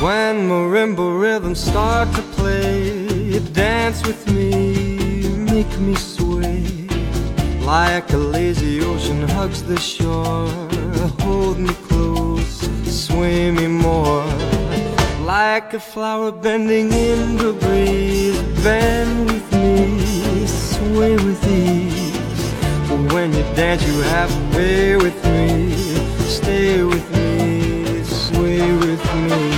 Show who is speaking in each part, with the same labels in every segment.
Speaker 1: When marimba rhythms start to play, dance with me, make me sway. Like a lazy ocean hugs the shore, hold me close, sway me more. Like a flower bending in the breeze, bend with me, sway with ease. When you dance, you have pay with me, stay with me, sway with me.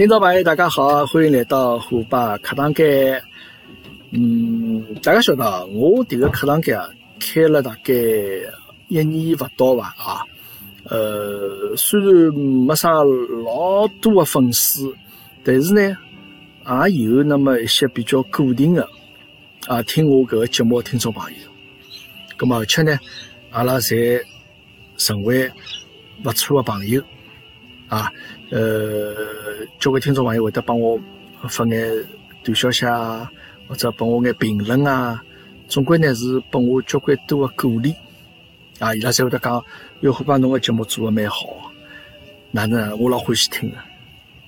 Speaker 2: 听众朋友，大家好，欢迎来到虎爸课堂间。嗯，大家晓得啊，我迭个课堂间啊，开了大概一年勿到吧啊。呃，虽然没啥老多的粉丝，但是呢，也有那么一些比较固定的啊，听我搿个节目的听众朋友。咁么，而且呢，阿拉侪成为勿错的朋友啊。呃，交关听众朋友会得帮我发眼短消息啊，或者帮我眼评论啊，总归呢是拨我交关多的鼓励啊。伊拉侪会得讲，哟，虎爸侬个节目做得蛮好，哪能我老欢喜听的。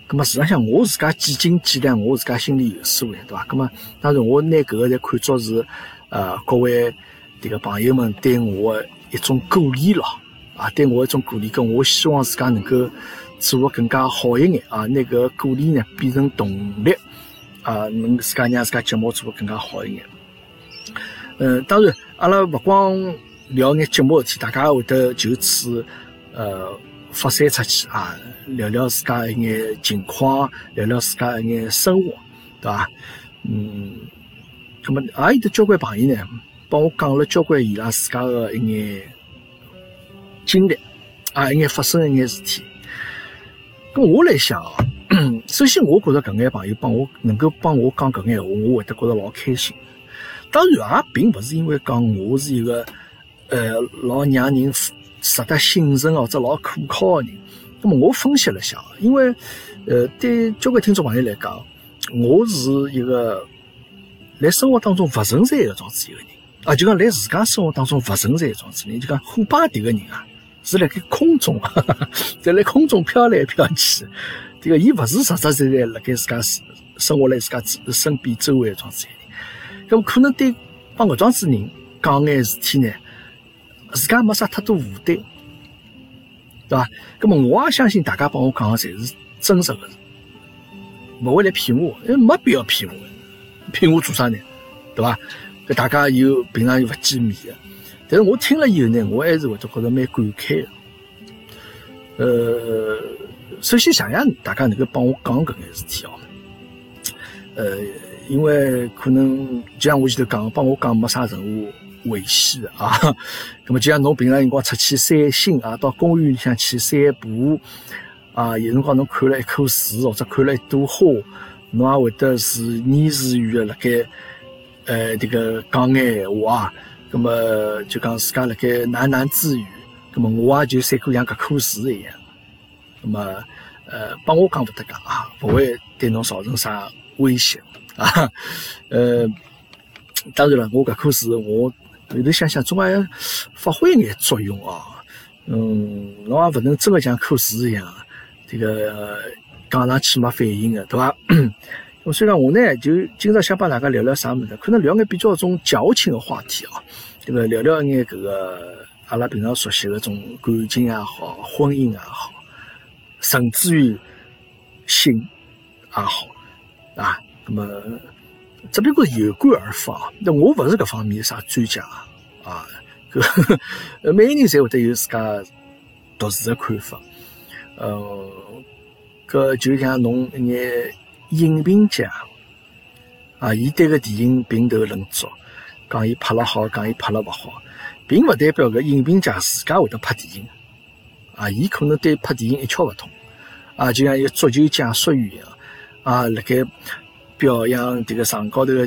Speaker 2: 咁么，事实上我自家几斤几两，我自家心里有数的，对伐？咁么，当然我拿搿个侪看作是呃各位迭个朋友们对我的一种鼓励咯，啊，对我一种鼓励，跟我希望自家能够。做得更加好一眼啊！那个鼓励呢，变成动力啊，能自家让自家节目做得更加好一眼。嗯，当然，阿拉勿光聊眼节目事体，大家也会得就此呃发散出去啊，聊聊自家一眼情况，聊聊自家一眼生活，对伐？嗯，那么还有得交关朋友呢，帮我讲了交关伊拉自家的一眼经历啊，一眼发生一眼事体。咁我来想啊，首先我觉着搿眼朋友帮我能够帮我讲搿眼话，我会得觉着老开心。当然也并勿是因为讲我是一个呃老让人值得信任或者老可靠的人。那么我分析了一下，因为呃对交关听众朋友来讲，我是一个在生活当中勿存在的状子一个人啊，就讲在自家生活当中勿存在的状子人，就讲虎爸迭个人啊。是辣盖空中，在辣空中飘来飘去。这个伊勿是实实在在辣盖自家生活辣自家身边周围桩事体。咁可能对帮搿桩子人讲眼事体呢，自家没啥太多负担，对伐？咁么我也相信大家帮我讲个侪是真实个，勿会来骗我，因为没必要骗我，骗我做啥呢？对伐？搿大家又平常又勿见面个。但是我听了以后呢，我还是会得觉得蛮感慨的。呃，首先谢谢大家能够帮我讲搿眼事体哦。呃，因为可能就像我前头讲，帮我讲没啥任何危险的啊。那么就像侬平常辰光出去散心啊，到公园里向去散步啊，有辰光侬看了一棵树或者看了一朵花，侬也会得自言自语的辣盖呃这个讲眼话啊。咁么就讲自家辣盖喃喃自语，咁么我也就三过像搿棵树一样，咁么呃帮我讲勿得讲啊，勿会对侬造成啥威胁啊，呃当然了，我搿棵树我后头想想总归发挥一眼作用啊，嗯，侬也勿能真个像棵树一样，这个讲上去没反应个，对伐？我虽然我呢，就今朝想帮大家聊聊啥物事，可能聊眼比较种矫情的话题啊，这个聊聊眼搿个阿拉平常熟悉的种感情也好，婚姻也好，甚至于性也好啊。那么只不过有感而发，那我勿是搿方面啥专家啊，搿每个人侪会得有自家独自的看法。呃，搿就像侬一眼。影评家啊，伊对个电影评头论足，讲伊拍了好，讲伊拍了勿好，并勿代表个影评家自家会得拍电影啊。伊可能对拍电影一窍勿通啊，就像一个足球解说员一样啊，辣盖表扬迭个场高头个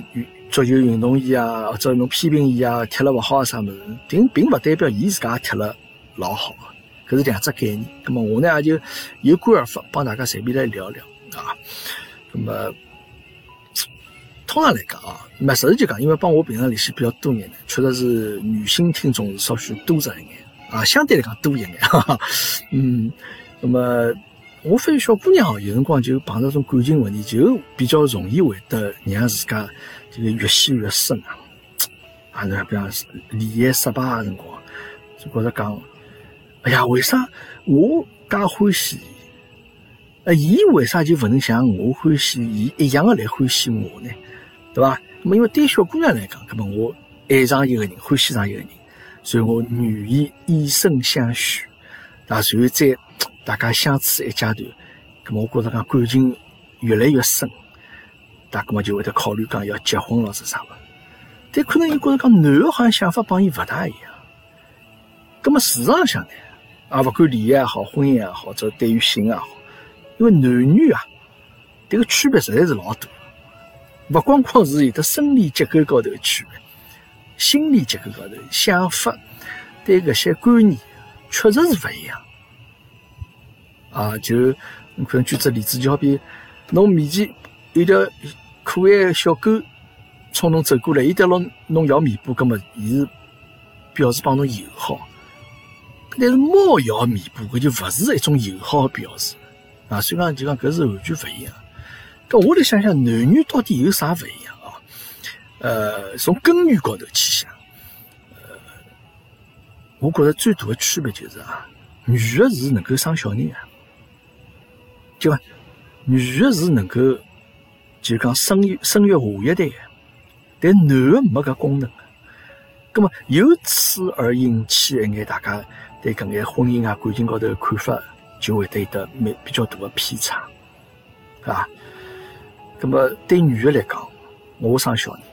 Speaker 2: 足球运动员啊，或者侬批评伊啊，踢了勿好啊啥物事，并并勿代表伊自家踢了老好，搿是两只概念。咁么我呢也就有感而发，帮大家随便来聊聊啊。那么通常来讲啊，么实事就讲，因为帮我平常联系比较多眼呢，确实是女性听众是稍许多着一眼啊，相对来讲多一眼。哈哈。嗯，那么我发现小姑娘哦，有辰光就碰到种感情问题，就比较容易会得让自家。这个越陷越深啊！啊，那比方恋爱失败的辰光，就觉着讲，哎呀，为啥我介欢喜？呃，伊为啥就不能像我欢喜伊一样的来欢喜我呢？对吧？那么因为对小姑娘来讲，那么我爱上一个人，欢喜上一个人，所以我愿意以身相许，啊，随后在大家相处一阶段，那么我觉着讲感情越来越深。大哥么就会得考虑讲要结婚了是啥物？但可能伊觉着讲男的好像想法帮伊勿大一样。咁么事实上呢，啊，勿管恋爱也好，婚姻也好，或者对于性也好，因为男女啊，迭个区别实在是老大。勿光光是有的生理结构高头的区别，心理结构高头想法对搿些观念确实是勿一样。啊，就你可能举只例子，就好比侬面前有条。可爱的小狗冲侬走过来，伊对牢侬摇尾巴，葛末伊是表示帮侬友好。但是猫摇尾巴，搿就勿是一种友好的表示啊。所以讲，就讲搿是完全勿一样。搿我来想想，男女到底有啥勿一样啊？呃，从根源高头去想，呃，我觉着最大的区别就是啊，女的是能够生小人啊，对伐？女的是能够。就讲生育生育下一代，但男的没搿功能，葛么由此而引起一眼大家对搿眼婚姻啊感情高头看法，就会得得蛮比较大的偏差，是吧？葛么对女的来讲，我生小人，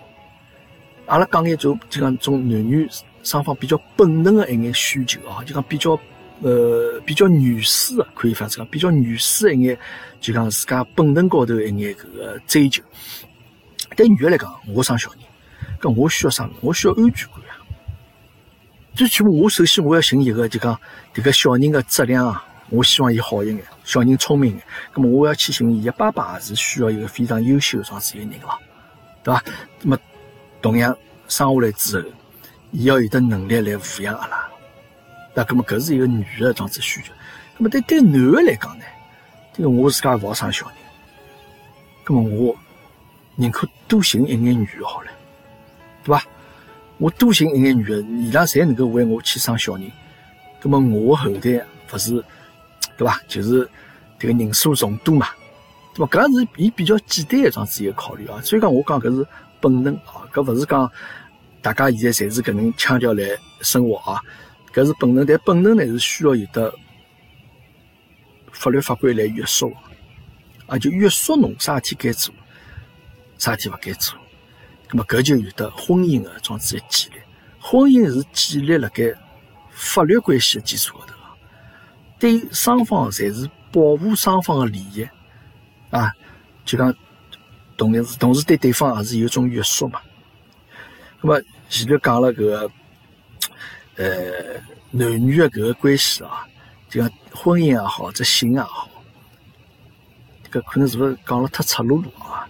Speaker 2: 阿拉讲眼就就讲种男女双方比较本能的一眼需求啊，就讲比较。呃，比较原始的，可以发讲比较原始一眼，就讲自家本能高头一眼搿个追求。对女的来讲，我生小人，搿我需要啥？我需要安全感啊！最起码，我首先我要寻一个，就讲迭个小人的质量啊，我希望伊好一眼，小人聪明眼。葛么我要去寻伊，爸爸也是需要一个非常优秀的这样子一个人了，对伐？那么同样生下来之后，伊要有的能力来抚养阿拉。那搿么搿是一个女的这样子需求，那么对对男的来讲呢，这个我自家勿好生小人，搿么我宁可多寻一眼女的好了，对伐？我多寻一眼女的，伊拉侪能够为我去生小人，搿么我后代勿是对伐？就是这个人数众多嘛，对伐？搿是伊比较简单的这样子一个考虑啊。所以讲我讲搿是本能啊，搿勿是讲大家现在侪是搿能腔调来生活啊。搿是本能，但本能呢是需要有的法律法规来约束，啊，就约束侬啥事体该做，啥事体勿该做。那么搿就有的婚姻的桩子的建立，婚姻是建立辣盖法律关系的基础高头，对双方侪是保护双方的利益，啊，就讲同时同时对对方也是有种约束嘛。那么前头讲了搿个。呃，男女的搿个关系啊，就讲婚姻也好，这性也好，搿可能是勿是讲了太赤裸裸啊？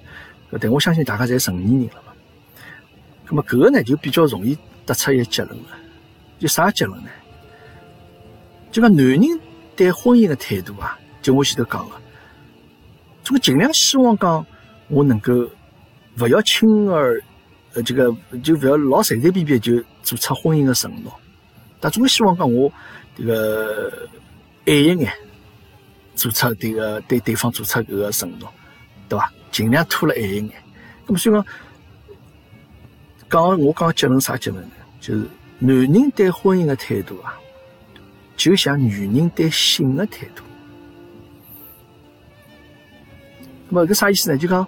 Speaker 2: 但我相信大家侪成年人了嘛。那么搿个呢，就比较容易得出一个结论了。就啥结论呢？就讲男人对婚姻的态度啊，就我前头讲的，这个尽量希望讲我能够勿要轻而呃，这个就勿要老随随便便就做出婚姻的承诺。但总希望讲我这个爱一眼，做出这个对对方做出搿个承诺，对伐？尽量拖了爱一眼。那么所以讲，讲我讲结论啥结论呢？就是男人对婚姻的态度啊，就像女人对性的态度。那么搿啥意思呢？就讲，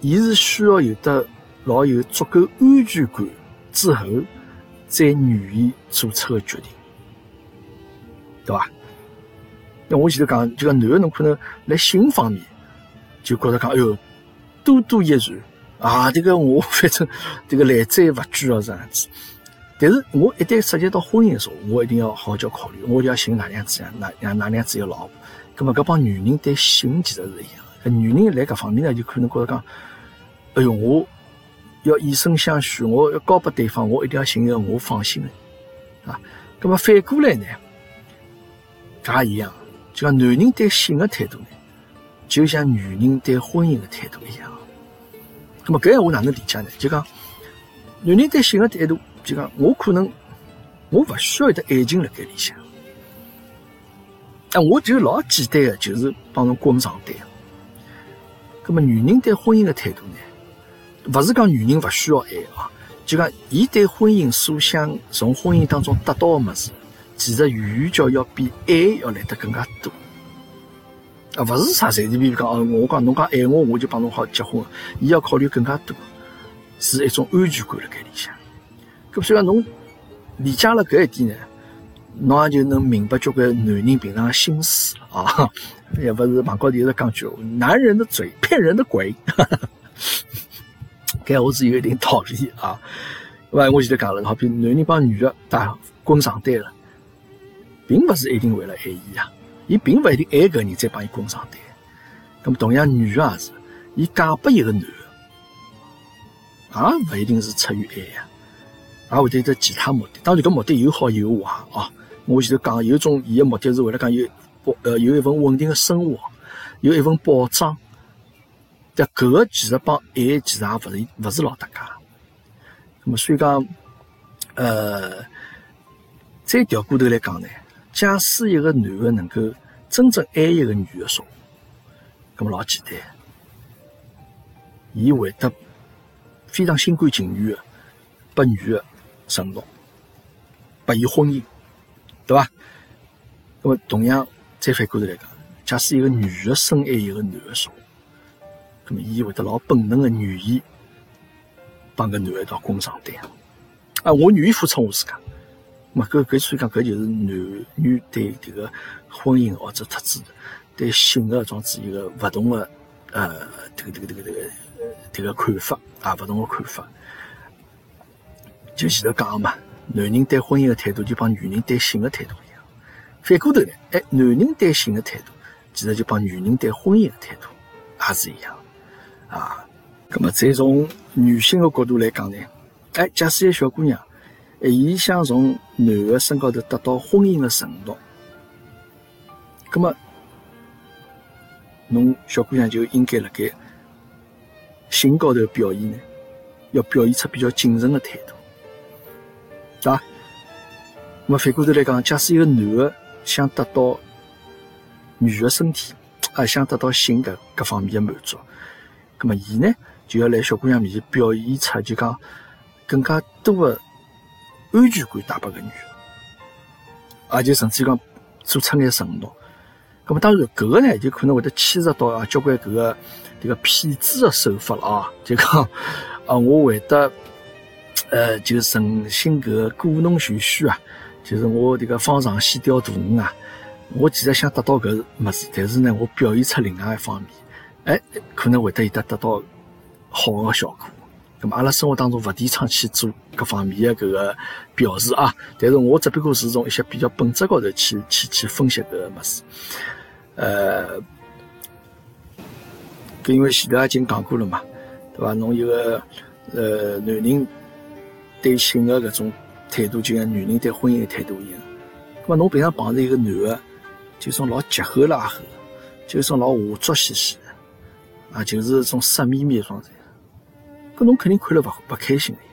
Speaker 2: 伊是需要有的老有足够安全感之后。再愿意做出个决定，对吧？那我前头讲，就讲男个侬可能辣性方面就觉着讲，哎哟，多多益善啊！这个我反正这个来者勿拒啊，这样子。但是我一旦涉及到婚姻的时候，我一定要好叫考虑，我就要寻哪样子呀，哪哪哪样子一个老婆。咁么搿帮女人对性其实是一样的，女人来搿方面呢，就可能觉着讲，哎哟，我要以身相许，我要交拨对方，我一定要寻一个我放心的啊。那么反过来呢，搿也一样。就讲男人对性的态度呢，就像女人对婚姻的态度一样。那么搿样我哪能理解呢？就讲男人对性的态度，就讲我可能我勿需要一爱情辣盖里向，但，我就老简单的，就是帮侬滚床单。那么女人对婚姻的态度呢，勿是讲女人勿需要爱啊，就讲伊对婚姻所想从婚姻当中得到的物事。其实远远叫要比爱要来得更加多啊！勿是啥随随便便讲哦，我讲侬讲爱我，我就帮侬好结婚。伊要考虑更加多，是一种安全感辣盖里向。咁所以讲侬理解了搿一点呢，侬也就能明白交关男人平常心思了啊！也勿是网高头一直讲句，男人的嘴骗人的鬼，搿我是有一定道理啊。勿，我前头讲了，好比男人帮女的打滚床单了。并勿是一定为了爱伊呀，伊并勿一定爱搿人再帮伊滚床单。那么同样，女个也是，伊嫁拨一个男个，也勿一定是出于爱呀，也会得有其他目的。当然，搿目的有好有坏啊。我前头讲，有种伊个目的是为了讲有保呃有一份稳定的生活，有一份保障。但搿个其实帮爱其实也勿是勿是老搭界。那么所以讲，呃，再调过头来讲呢？假使一个男的能够真正爱一个女的说，那么老简单，伊会得非常心甘情愿的把女的承诺，把伊婚姻，对吧？那么同样再反过头来讲，假使一个女的深爱一个男的说，那么伊会得老本能的愿意帮个男的一道滚床单，啊，我愿意付出我自家。么搿搿所以讲，搿就是男女对迭个婚姻或者特质对性的种子一个勿同的呃，迭个迭个迭个迭个迭个看法啊，勿同的看法。就前头讲嘛，男人对婚姻的态度就帮女人对性的态度一样。反过头来，哎，男人对性的态度，其实就帮女人对婚姻的态度也是一样啊。葛么再从女性的角度来讲呢，哎，假使一个小姑娘。伊想从男的身高头得到婚姻的承诺，那么，侬小姑娘就应该辣盖性高头表现呢，要表现出比较谨慎的态度，对吧？那么反过头来讲，假使一个男的想得到女的身体，啊，想得到性的各方面的满足，那么伊呢就要来小姑娘面前表现出就讲更加多的。安全感带拨个女，而且甚至讲做出眼承诺。咁么当然，搿个呢就可能会得牵涉到啊交关搿个迭个骗子的手法了啊。就讲啊，我会得呃就诚心搿个故弄玄虚啊，就是我迭个方长线钓大鱼啊。我其实想得到搿物事，但是呢，我表现出另外一方面，哎，可能会得有得得到好的效果。那么，阿拉生活当中勿提倡去做各方面的搿个表示啊，但是我只不过是从一些比较本质高头去去去分析搿个物事。呃，因为前头已经讲过了嘛，对伐？侬一个呃男人对性的搿种态度，就像女人对婚姻的态度一样。咁么，侬平常碰着一个男的，就种老急吼拉吼，就种老下作兮兮的，啊，就是种色眯眯的状态。搿侬肯定看了勿勿开心的呀。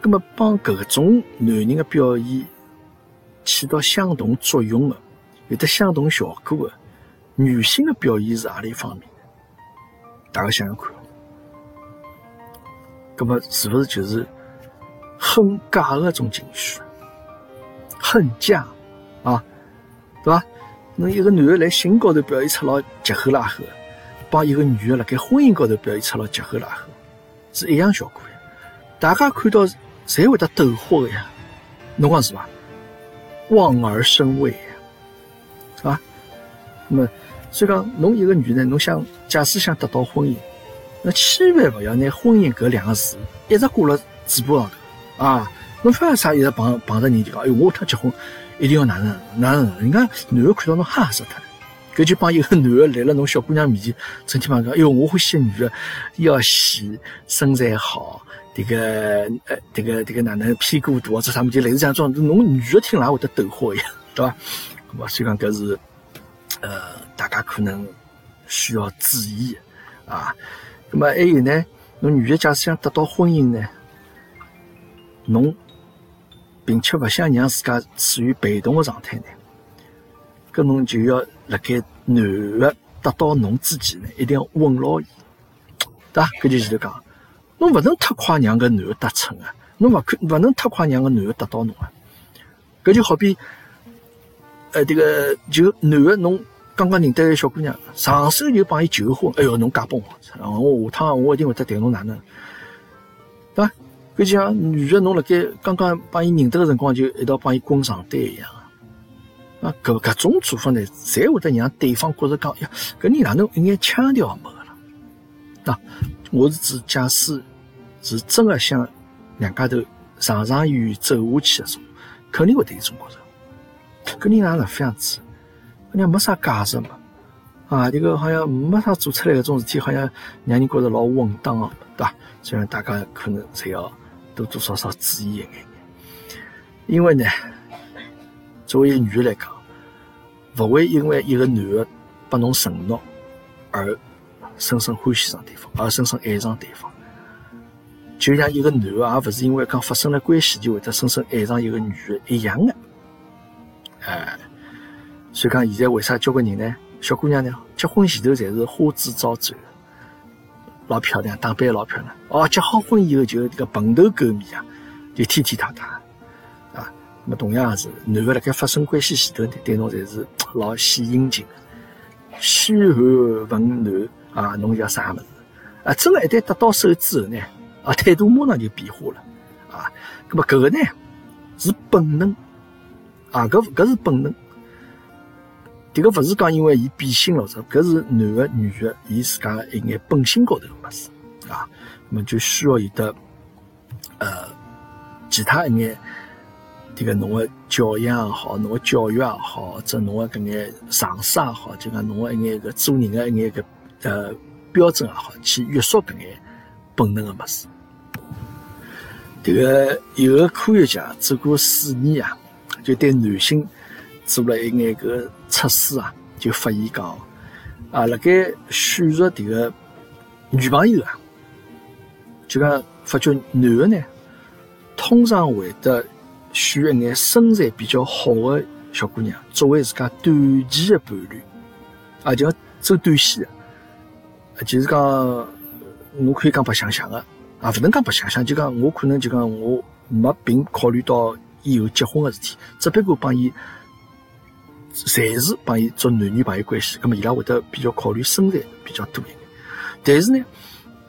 Speaker 2: 葛么帮搿种男人的表现起到相同作用的，有得相同效果的，女性的表现是何里一方面？大家想想看。葛么是不是就是恨嫁的种情绪？恨嫁啊，对伐？侬一个男的来性高头表现出老急吼拉吼，帮一个女的辣盖婚姻高头表现出老急吼拉吼。是一样效果呀，大家看到侪会得抖火的呀，侬讲是伐？望而生畏呀，是吧？那么，所以讲，侬一个女人，侬想假使想得到婚姻，那千万勿要拿婚姻搿两个字一直挂辣嘴巴上头啊！侬发啥一直碰碰着人就讲，哎，我趟结婚一定要哪能哪能？人家男的看到侬吓死脱了。搿就帮一个男的来了侬小姑娘面前，整天讲，哎呦，我欢喜女的，要细，身材好，这个呃，这个这个哪能屁股大或者啥么就类似这样种，侬女的听了会得抖火一样，对吧？我所以讲搿是呃，大家可能需要注意啊。那么还有呢，侬女的假使想得到婚姻呢，侬并且勿想让自家处于被动的状态呢？搿侬就要辣盖男的得到侬之前呢，一定要稳牢伊，对伐？搿就前头讲，侬勿能太快让搿男的得逞啊，侬勿可勿能太快让搿男的得到侬啊。搿就好比，呃，这个就男的侬刚刚认得个小姑娘，上手就帮伊求婚，哎哟，侬嫁拨我，我下趟我一定会得对侬哪能，对伐？搿就像女的侬辣盖刚刚帮伊认得个辰光，就一道帮伊滚床单一样。啊，搿搿种做法呢，才会得让对方觉着讲，呀，搿人哪能一眼腔调也没个了？啊，我是指假使是真个想两家头长长远远走下去的种，肯定会得有种觉着，搿人哪能这样子？人没啥价值嘛，啊，这个好像没啥做出来搿种事体，好像让人觉着老稳当个，对伐？所以大家可能侪要多多少少注意一眼，因为呢。作为一个女的来讲，勿会因为一个男的拨侬承诺而深深欢喜上对方，而深深爱上对方。就像一个男的，也勿是因为讲发生了关系就会得深深爱上一个女的一样的。哎，所以讲现在为啥交关人呢？小姑娘呢，结婚前头侪是花枝招展，老漂亮，打扮老漂亮。哦，结好婚以后就这个蓬头垢面啊，就天天塌塌。那么同样也是，男的辣盖发生关系前头呢，对侬侪是 老献殷勤，嘘寒问暖啊，侬叫啥物事啊？真的，一旦得到手之后呢，啊，态度马上就变化了啊。那么搿个呢是本能啊，搿搿是本能，迭个勿是讲因为伊变心了，者搿是男个女个伊自家一眼本性高头个物事啊。那么就需要有的呃其他一眼。这个侬个教养也好，侬个教育也好，或者侬个搿眼常识也好，就讲侬个一眼个做人个一眼个呃标准也好，去约束搿眼本能个物事。这个有个科学家做过试验啊，就对男性做了一眼个测试啊，就发现讲啊，辣盖选择迭个女朋友啊，就讲发觉男个呢，通常会得。选一眼身材比较好的小姑娘作为自家短期的伴侣，啊，就要走短线的，就是讲，我可以讲白相相的，啊，不能讲白相相，就讲我可能就讲我没并考虑到以后结婚的事体，只不过帮伊，暂时帮伊做男女朋友关系，那么伊拉会得比较考虑身材比较多一点，但是呢，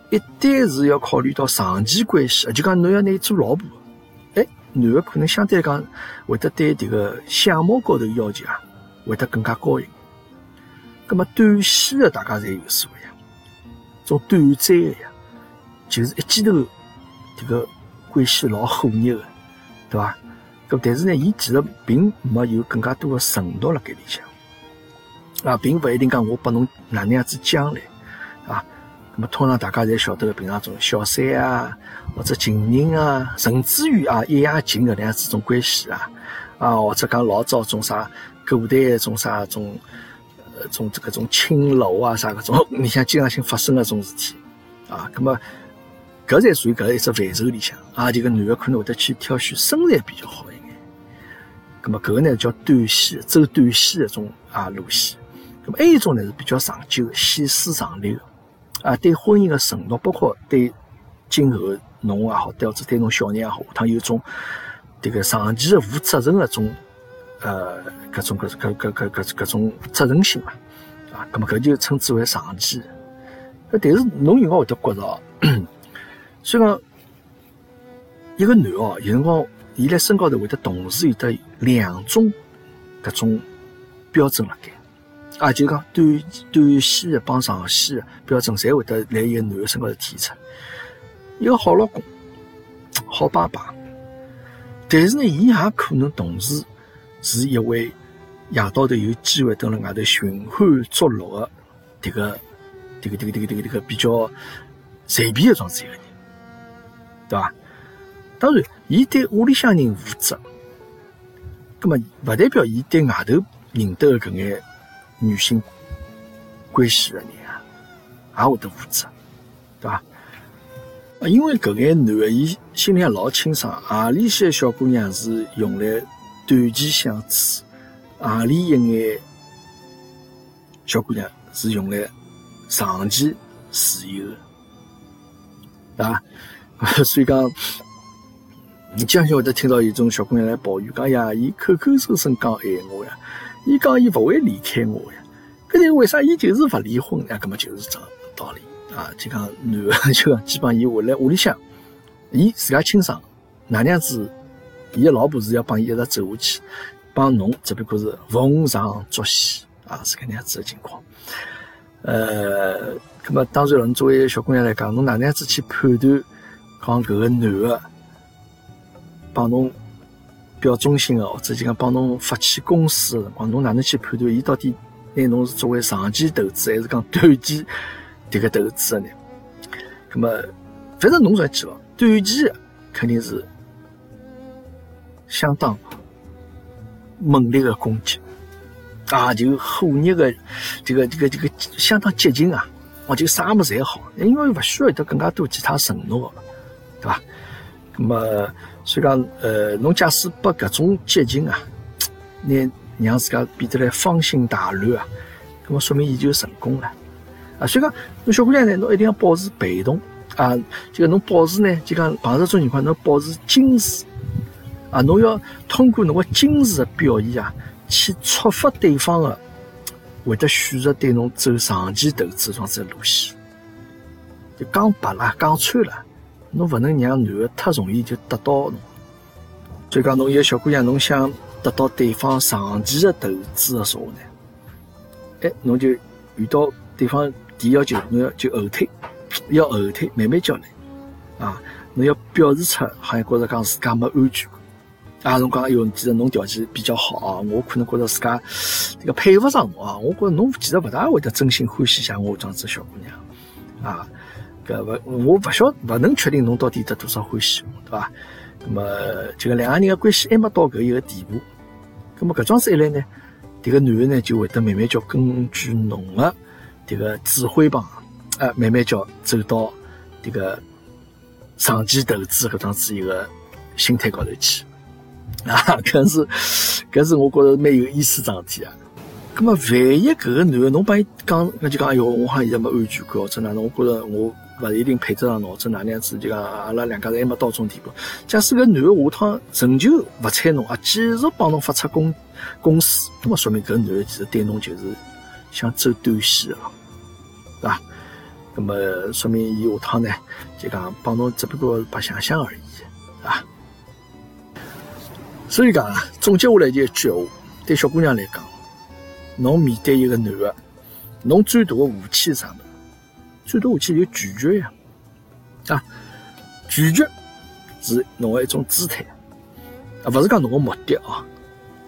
Speaker 2: 一旦是要考虑到长期关系，就讲侬要拿伊做老婆。男的可能相对来讲会得对这个相貌高头要求啊，会得更加高一点。那么短线的大家侪有所谓呀，种短暂的呀，就是一记头这个关系老火热的，对吧？咁但是呢，伊其实并没有更加多的承诺辣盖里向啊，并勿一定讲我拨侬哪能样子将来啊。那么通常大家侪晓得个，平常种小三啊，或者情人啊，甚至于啊一夜情搿能样子种关系啊，啊或者讲老早种啥古代种啥种呃种这个种青楼啊啥搿种，你像经常性发生个种事体啊，那么搿才属于搿一只范畴里向啊，就个男的可能会得去挑选身材比较好一那么搿个呢叫短线，走短线的种啊路线，那么还有一种呢是比较长久、细水长流。啊，对婚姻的承诺，包括对今后侬也好，对或者对侬小人也好，下趟有种这个长期的负责任的种呃，各种各各各各各各种责任心嘛，啊，那么搿就称之为长期。那但是侬有辰光会得觉着，虽然一个男哦，有辰光伊辣身高头会得同时有得两种搿种标准辣盖。啊，就讲短短线的帮长线的标准，侪会得辣一个男个身高头体现出。一个好老公、好爸爸，但是呢，伊也可能同时是一位夜到头有机会蹲辣外头寻欢作乐的迭个、迭个、迭个、迭个、迭个、迭个比较随便的这样子一个人，对伐？当然，伊对屋里向人负责，葛么勿代表伊对外头认得的搿眼。女性关系的人啊，也会得负责，对吧？啊，因为搿眼男的，伊心里也老清爽，何里些小姑娘是用来短期相处，何里一眼小姑娘是用来长期自由的，对吧？所以讲，你经常会得听到一种小姑娘来抱怨，讲呀，伊口口声声讲爱我呀。伊讲伊勿会离开我呀，搿是为啥？伊就是勿离婚呀，搿么就是这道理啊！就讲男的 就，基本伊回来屋里向，伊自家清爽，哪能样子，伊个老婆是要帮伊一直走下去，帮侬只不过是逢场作戏啊，是搿能样子的情况。呃，搿么当然了，侬作为小姑娘来讲，侬哪能样子去判断，讲搿个男的帮侬？表忠心的，或者就讲帮侬发起公司的辰光，侬哪能去判断伊到底拿侬是作为长期投资，还是讲短期迭个投资的呢？那么，反正侬要记牢，短期肯定是相当猛烈的攻击啊，就火热的这个这个这个相当激情啊，哦，就啥么侪好，因为勿需要得更加多其他承诺，对吧？那么。所以讲，呃，侬假使把搿种激情啊，拿让自家变得来芳心大乱啊，那么说明伊就成功了啊。所以讲，侬小姑娘呢，侬一定要保持被动啊，就讲侬保持呢，就讲碰到这种情况，侬保持矜持啊，侬要通过侬个矜持的表现啊，去触发对方的会得选择对侬走长期投资方式路线。就讲白了，讲穿了。侬勿能让男的太容易就得到侬，所以讲侬一个小姑娘，侬想得到对方长期的投资的时候呢，哎，侬就遇到对方提要求，侬要就后退，要后退，慢慢交来，啊，侬要表示出好像觉着讲自家没安全感，啊，侬讲哎哟，其实侬条件比较好啊，我可能觉着自家这个配不上侬啊，我觉着侬其实勿大会得真心欢喜像我这样子小姑娘，啊。搿勿，我勿晓勿能确定侬到底得多少欢喜，对伐？那么，这个两个人的关系还没到搿一个地步，那么搿桩事一来呢，迭个男的呢就会得慢慢叫根据侬的迭个指挥棒，啊，慢慢叫走到迭个长期投资搿桩子一个心态高头去，啊，搿是搿是我觉着蛮有意思桩事体啊。咁么，万一搿个男的侬帮伊讲，那就讲，哎哟，我好像现在没安全感，或者哪能？我觉着我。勿一定配得上脑子，哪能样子就讲阿拉两家人还没到种地步。假使搿男的下趟仍旧勿睬侬啊，继续帮侬发出公公司，那么说明搿男的其实对侬就是想走短线了，对伐？那么说明伊下趟呢，就讲帮侬只不过白相相而已，啊。所以讲啊，总结下来就一句话：对小姑娘来讲，侬面对一个男的，侬最大的武器是啥物？最多武器就拒绝呀，啊，拒绝是侬的一种姿态，啊，不是讲侬的目的啊，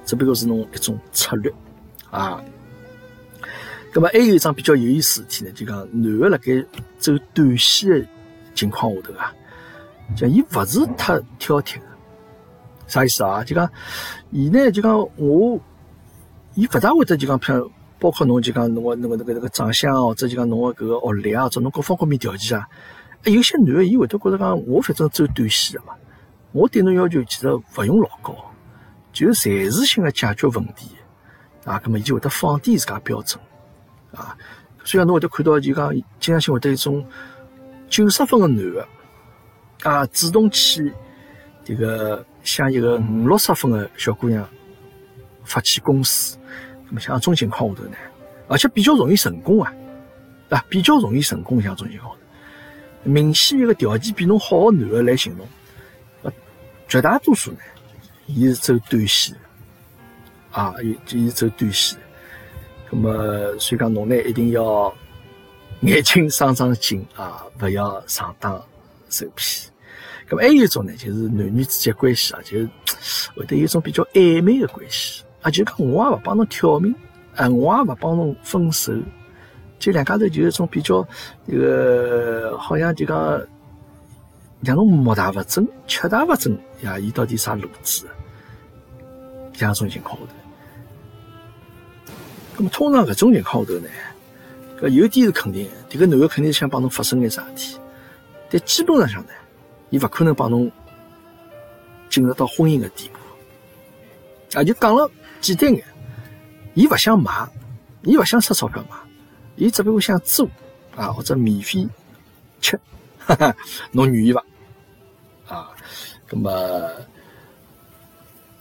Speaker 2: 只不过是侬一种策略啊。那么还有一桩比较有意思事体呢，就讲男的辣盖走短线的情况下头啊，讲伊勿是太挑剔的，啥意思啊？就讲伊呢，就讲我，伊勿大会得就讲如包括侬就讲侬个侬个那个那个长相哦，或者就讲侬个搿个学历啊，或者侬各方面条件啊，有些男的伊会得觉得讲，我反正走短线的嘛，我对侬要求其实勿用老高，就暂时性个解决问题啊，咁么伊就会得放低自家标准啊，所以讲侬会得看到就讲经常性会得一种九十分的男的啊，主动去这个向一个五六十分的小姑娘发起攻势。那么像这种情况下头呢，而且比较容易成功啊，啊，比较容易成功。像这种情况下，明显一个条件比侬好的男的来形容，呃，绝大多数呢，伊是走短线，啊，伊伊走短线，那么所以讲侬呢一定要眼睛伤伤筋啊，勿要上当受骗。那么还有一种呢，就是男女之间关系啊，就会得有一种比较暧昧的关系。啊，就讲我也勿帮侬挑明，啊，我也勿帮侬分手，就两家头就有一种比较这个，好像就讲让侬摸大勿准、吃大勿准呀，伊到底啥路子？两种情况下头，那么通常搿种情况下头呢，搿有点是肯定，迭个男的肯定想帮侬发生眼啥事体，但基本上向呢。伊勿可能帮侬进入到婚姻的地步，啊，就讲了简单眼，伊勿想买，伊勿想出钞票买，伊只不过想做啊，或者免费吃，哈哈，侬愿意伐？啊，那么，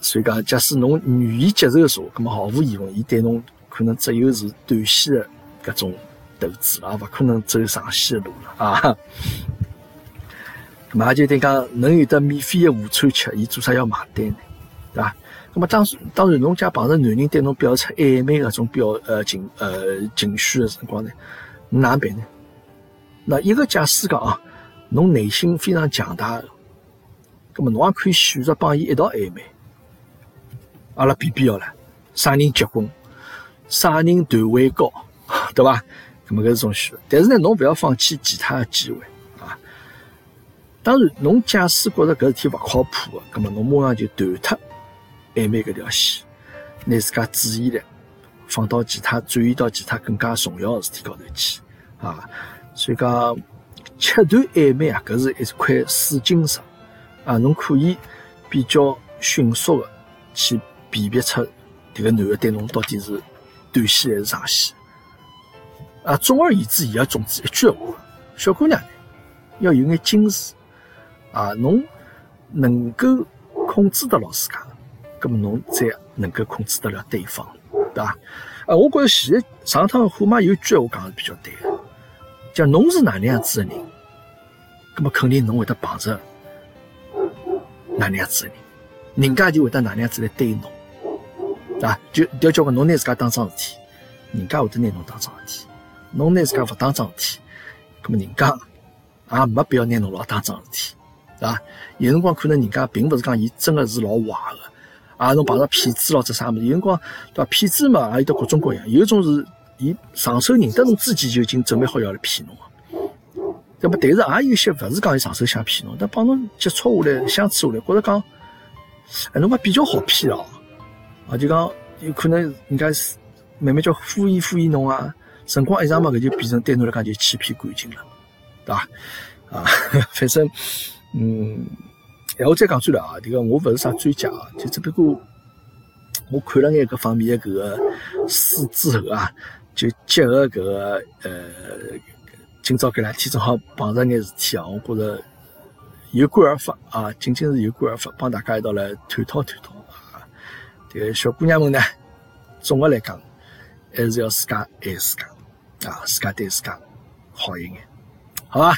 Speaker 2: 所以讲，假使侬愿意接受说，那么毫无疑问，伊对侬可能只有是短线的搿种投资了，勿可能走长线的路了啊。嘛就等于讲，能有得免费的午餐吃，伊做啥要买单呢？对伐？那么当当然，侬假碰着男人对侬表示暧昧搿种表呃情呃情绪的辰光呢，侬哪能办呢？那一个假使讲啊，侬内心非常强大的，那么侬也可以选择帮伊一道暧昧。阿拉比比好了，啥人结婚，啥人段位高，对伐？那么搿是种选，但是呢，侬勿要放弃其他的机会。当然，侬假使觉着搿事体勿靠谱个，葛末侬马上就断脱暧昧搿条线，拿自家注意力放到其他转移到其他更加重要个事体高头去啊。所以讲，切断暧昧啊，搿是一块试金石啊。侬可以比较迅速个去辨别出迭个男个对侬到底是短线还是长线啊。总而言之，言而总之，一句话，小姑娘要有眼矜持。啊，侬能够控制得牢自家，葛么侬才能够控制得了对方，对伐？啊，我觉着现在上趟虎妈有句话讲的比较对个，叫侬是哪能样子的人，葛么肯定侬会得碰着哪能样子的人，人家就会得哪能样子来对侬，对伐，就要叫个侬拿自家当桩事体，人家会得拿侬当桩事体，侬拿自家勿当桩事体，葛么人家也没必要拿侬老当桩事体。对伐？有辰光可能人家并勿是讲伊真的是老坏个，啊，侬碰着骗子咯，这啥物事？有辰光对伐？骗子嘛，也有得各种各样。有种是伊上手认得侬之前就已经准备好要来骗侬个，对么？但是也有些勿是讲伊上手想骗侬，但帮侬接触下来、相处下来，觉着讲，哎，侬还比较好骗哦，啊，就讲有可能人家是慢慢叫敷衍敷衍侬啊，辰光一长嘛，搿就变成对侬来讲就欺骗感情了，对伐？啊，反正。嗯，哎，我再讲句了啊，这个我不是啥专家啊，就只不过我看了眼各方面的搿个书之后啊，就结合搿个呃，今朝搿两天正好碰着眼事体啊，我觉着有感而发啊，仅仅是有感而发，帮大家一道来探讨探讨啊。这个小姑娘们呢，总的来讲还是要自家爱自家啊，自家对自家好一眼，好吧？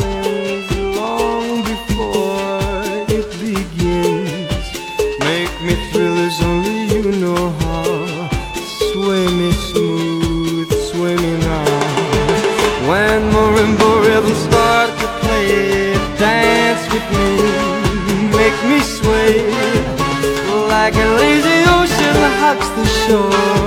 Speaker 2: show